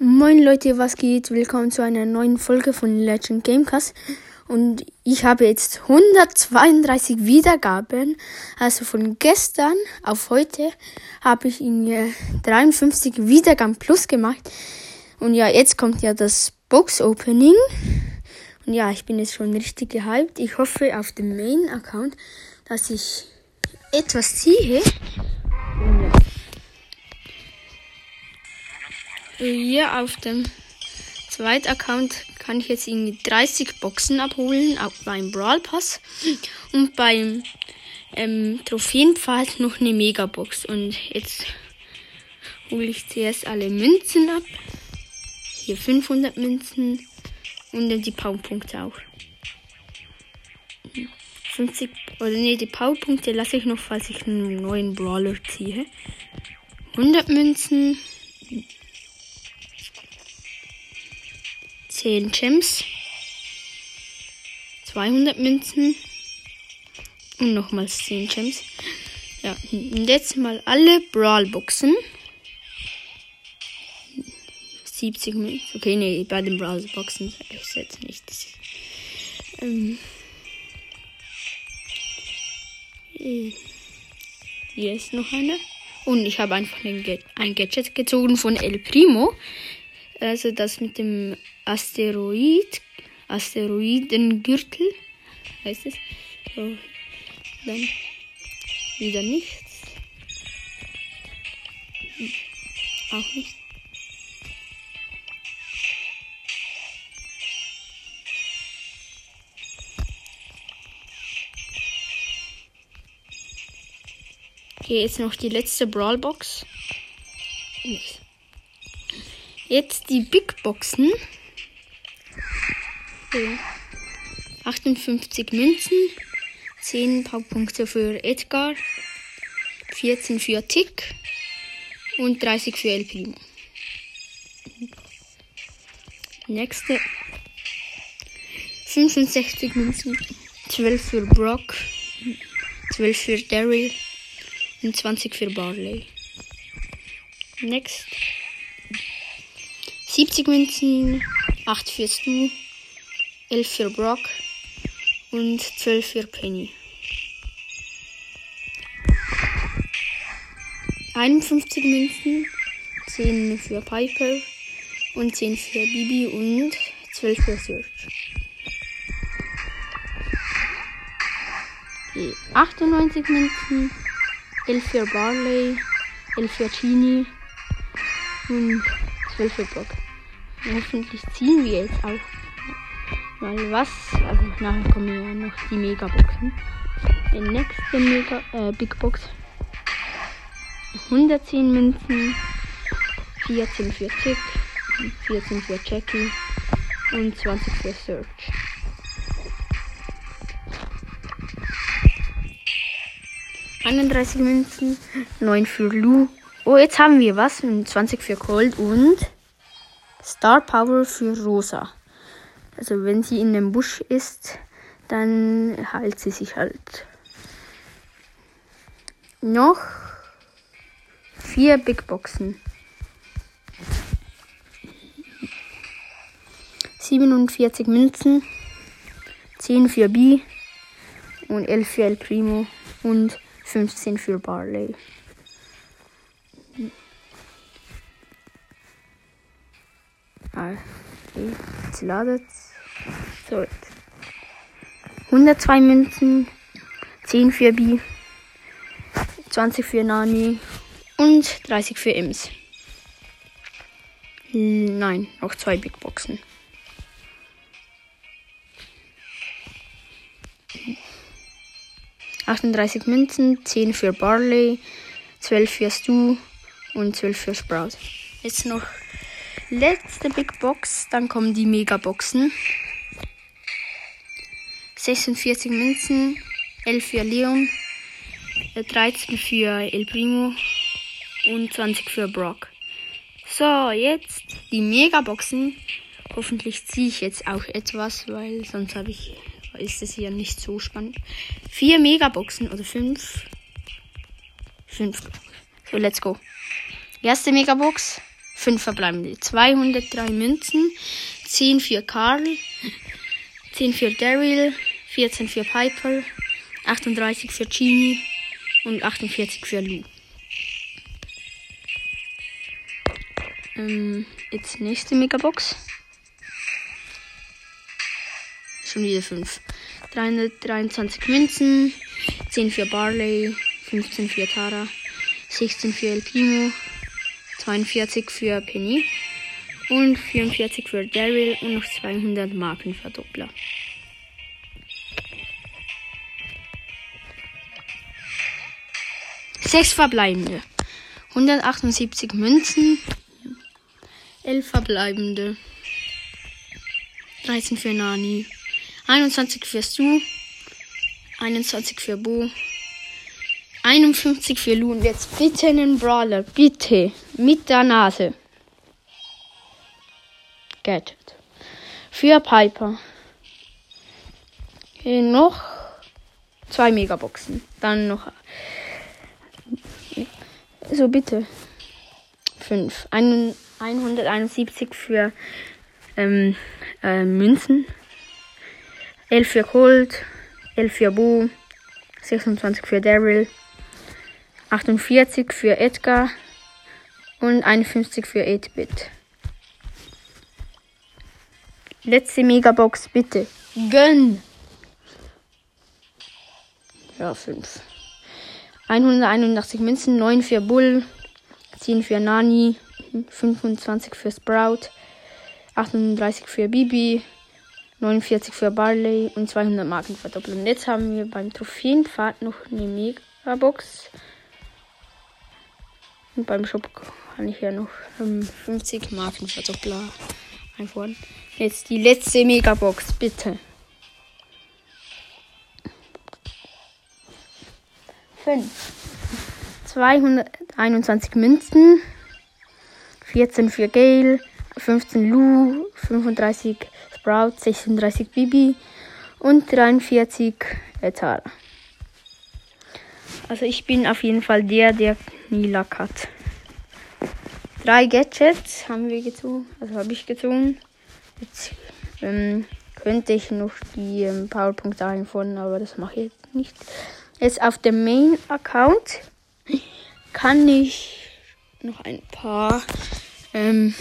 Moin Leute, was geht? Willkommen zu einer neuen Folge von Legend Gamecast. Und ich habe jetzt 132 Wiedergaben. Also von gestern auf heute habe ich in 53 Wiedergaben plus gemacht. Und ja, jetzt kommt ja das Box Opening. Und ja, ich bin jetzt schon richtig gehypt. Ich hoffe auf dem Main Account, dass ich etwas ziehe. Hier auf dem zweiten Account kann ich jetzt irgendwie 30 Boxen abholen, auch beim Brawl Pass. Und beim ähm, Trophäenpfad noch eine Megabox. Und jetzt hole ich zuerst alle Münzen ab. Hier 500 Münzen und dann die Powerpunkte auch. 50, oder nee, die Powerpunkte lasse ich noch, falls ich einen neuen Brawler ziehe. 100 Münzen. 10 Gems, 200 Münzen und nochmals 10 Gems. Ja, und jetzt mal alle Brawl-Boxen. 70 Münzen. Okay, nee, bei den Brawl-Boxen sage ich jetzt nicht. Ähm, hier ist noch eine. Und ich habe einfach ein Gadget gezogen von El Primo. Also das mit dem Asteroid, Asteroidengürtel heißt es. So, dann wieder nichts. Auch nicht. Okay, jetzt noch die letzte Brawlbox. Nichts. Jetzt die Big Boxen. So. 58 Münzen, 10 Punkte für Edgar, 14 für Tick und 30 für El Primo. Nächste. 65 Münzen, 12 für Brock, 12 für Daryl und 20 für Barley. Next. 70 Münzen, 8 für Stu, 11 für Brock und 12 für Penny. 51 Münzen, 10 für Piper und 10 für Bibi und 12 für Search. Okay, 98 Münzen, 11 für Barley, 11 für Genie und 12 für Brock. Hoffentlich ziehen wir jetzt auch mal was. Also nachher kommen ja noch die Megaboxen. Die nächste Mega äh, Big Box. 110 Münzen, 14 für Tick, 14 für Jackie und 20 für Search. ...31 Münzen, 9 für Lou. Oh, jetzt haben wir was. 20 für Cold und... Star Power für Rosa. Also wenn sie in dem Busch ist, dann heilt sie sich halt. Noch vier Big Boxen. 47 Münzen, 10 für B und 11 für El Primo und 15 für Barley. Jetzt ladet So, 102 Münzen, 10 für B, 20 für Nani und 30 für Ims. Nein, noch zwei Big Boxen. Achtunddreißig Münzen, 10 für Barley, 12 für Stu und 12 für Sprout. Jetzt noch letzte Big Box. Dann kommen die Megaboxen. 46 Münzen, 11 für Leon, 13 äh, für El Primo und 20 für Brock. So, jetzt die Megaboxen. Hoffentlich ziehe ich jetzt auch etwas, weil sonst habe ich ist es hier nicht so spannend. Vier Megaboxen oder fünf. Fünf. So, let's go. Erste Megabox. 5 verbleibende. 203 Münzen, 10 für Karl, 10 für Daryl, 14 für Piper, 38 für Genie. Und 48 für Lou. Ähm, jetzt nächste Megabox. Schon wieder 5. 323 Münzen, 10 für Barley, 15 für Tara, 16 für El Primo, 42 für Penny und 44 für Daryl und noch 200 Markenverdoppler. Sechs verbleibende. 178 Münzen. 11 verbleibende. 13 für Nani. 21 für Stu. 21 für Bo. 51 für Lu. Und jetzt bitte einen Brawler. Bitte. Mit der Nase. Gadget. Für Piper. Hier noch zwei Megaboxen. Dann noch. So, bitte. Fünf. Ein, 171 für ähm, äh, Münzen. 11 für Colt. 11 für Bo. 26 für Daryl. 48 für Edgar. Und 51 für 8-Bit. Letzte Megabox, bitte. Gönn! Ja, 5. 181 Münzen, 9 für Bull, 10 für Nani, 25 für Sprout, 38 für Bibi, 49 für Barley und 200 Marken verdoppeln. Jetzt haben wir beim Trophäenpfad noch eine Megabox. Und beim Shop kann ich ja noch ähm, 50 Marken verdoppler einfordern. Jetzt die letzte Megabox, bitte. 5. 221 Münzen. 14 für Gale. 15 Lu. 35 Sprout. 36 Bibi. Und 43 Tara. Also ich bin auf jeden Fall der, der Nilak hat. Drei Gadgets haben wir gezogen. Also habe ich gezogen. Jetzt ähm, könnte ich noch die ähm, Powerpunkte einfordern, aber das mache ich jetzt nicht. Jetzt auf dem Main-Account kann ich noch ein paar ähm,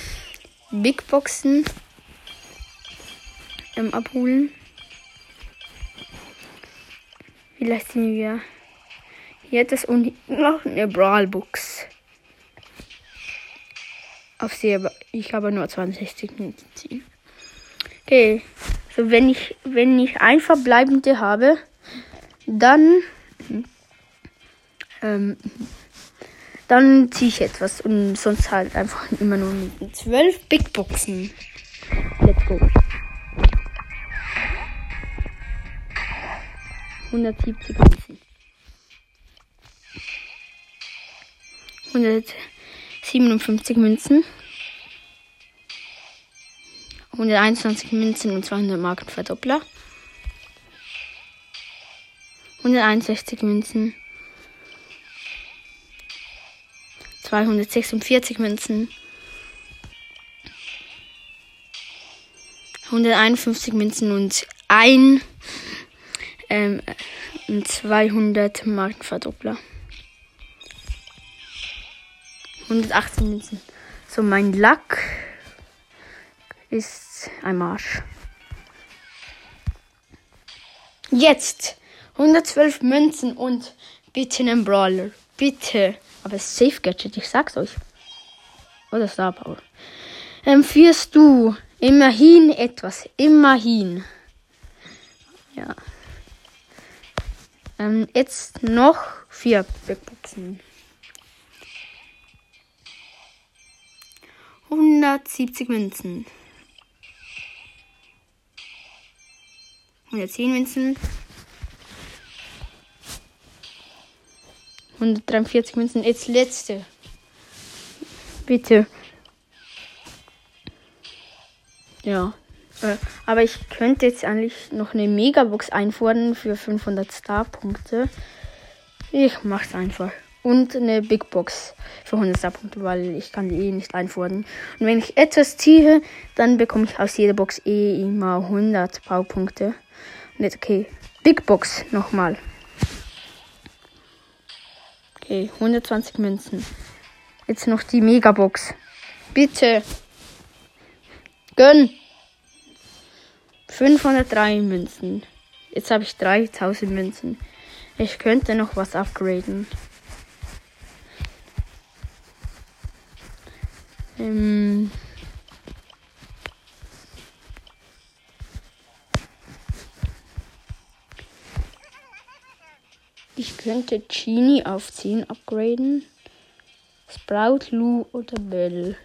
Big Boxen ähm, abholen. Vielleicht sind wir jetzt und noch eine Brawl Box. Auf sehr, ich habe nur 62 Minuten ziehen. Okay, so wenn ich wenn ich ein verbleibende habe, dann ähm, dann ziehe ich etwas und sonst halt einfach immer nur mit 12 Big Boxen. Let's go. 170 Münzen. 157 Münzen. 121 Münzen und 200 Marken Verdoppler. 161 Münzen. 246 Münzen. 151 Münzen und ein ähm, 200 Markenverdoppler. 118 Münzen. So, mein Lack ist ein Marsch. Jetzt 112 Münzen und bitte einen Brawler. Bitte. Aber Safe Gadget, ich sag's euch. Oder Star Power. Empfiehlst du immerhin etwas. Immerhin. Ja. Ähm, jetzt noch vier Backboxen. 170 Münzen. 110 Münzen. 143 Münzen. Jetzt letzte. Bitte. Ja. Äh, aber ich könnte jetzt eigentlich noch eine Megabox einfordern für 500 Star-Punkte. Ich mach's einfach. Und eine Big Box für 100 Starpunkte, weil ich kann die eh nicht einfordern. Und wenn ich etwas ziehe, dann bekomme ich aus jeder Box eh immer 100 Powerpunkte. Und jetzt, okay, Big Box nochmal. Okay, 120 Münzen. Jetzt noch die Megabox. Bitte. Gönn. 503 Münzen. Jetzt habe ich 3000 Münzen. Ich könnte noch was upgraden. Ähm ich könnte Genie auf 10 upgraden. Sprout, Lu oder Bell.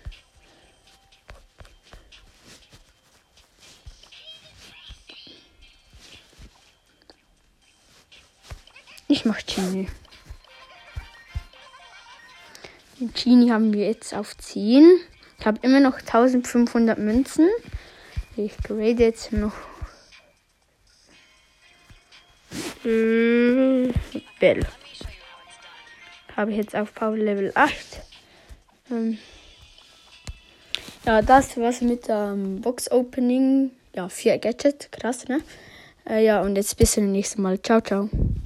Ich mach Genie. Genie haben wir jetzt auf 10. Ich habe immer noch 1500 Münzen. Ich grade jetzt noch. Bell. Habe ich jetzt auf Power Level 8. Ähm ja, das war's mit dem Box Opening. Ja, vier Gadget. Krass, ne? Äh, ja, und jetzt bis zum nächsten Mal. Ciao, ciao.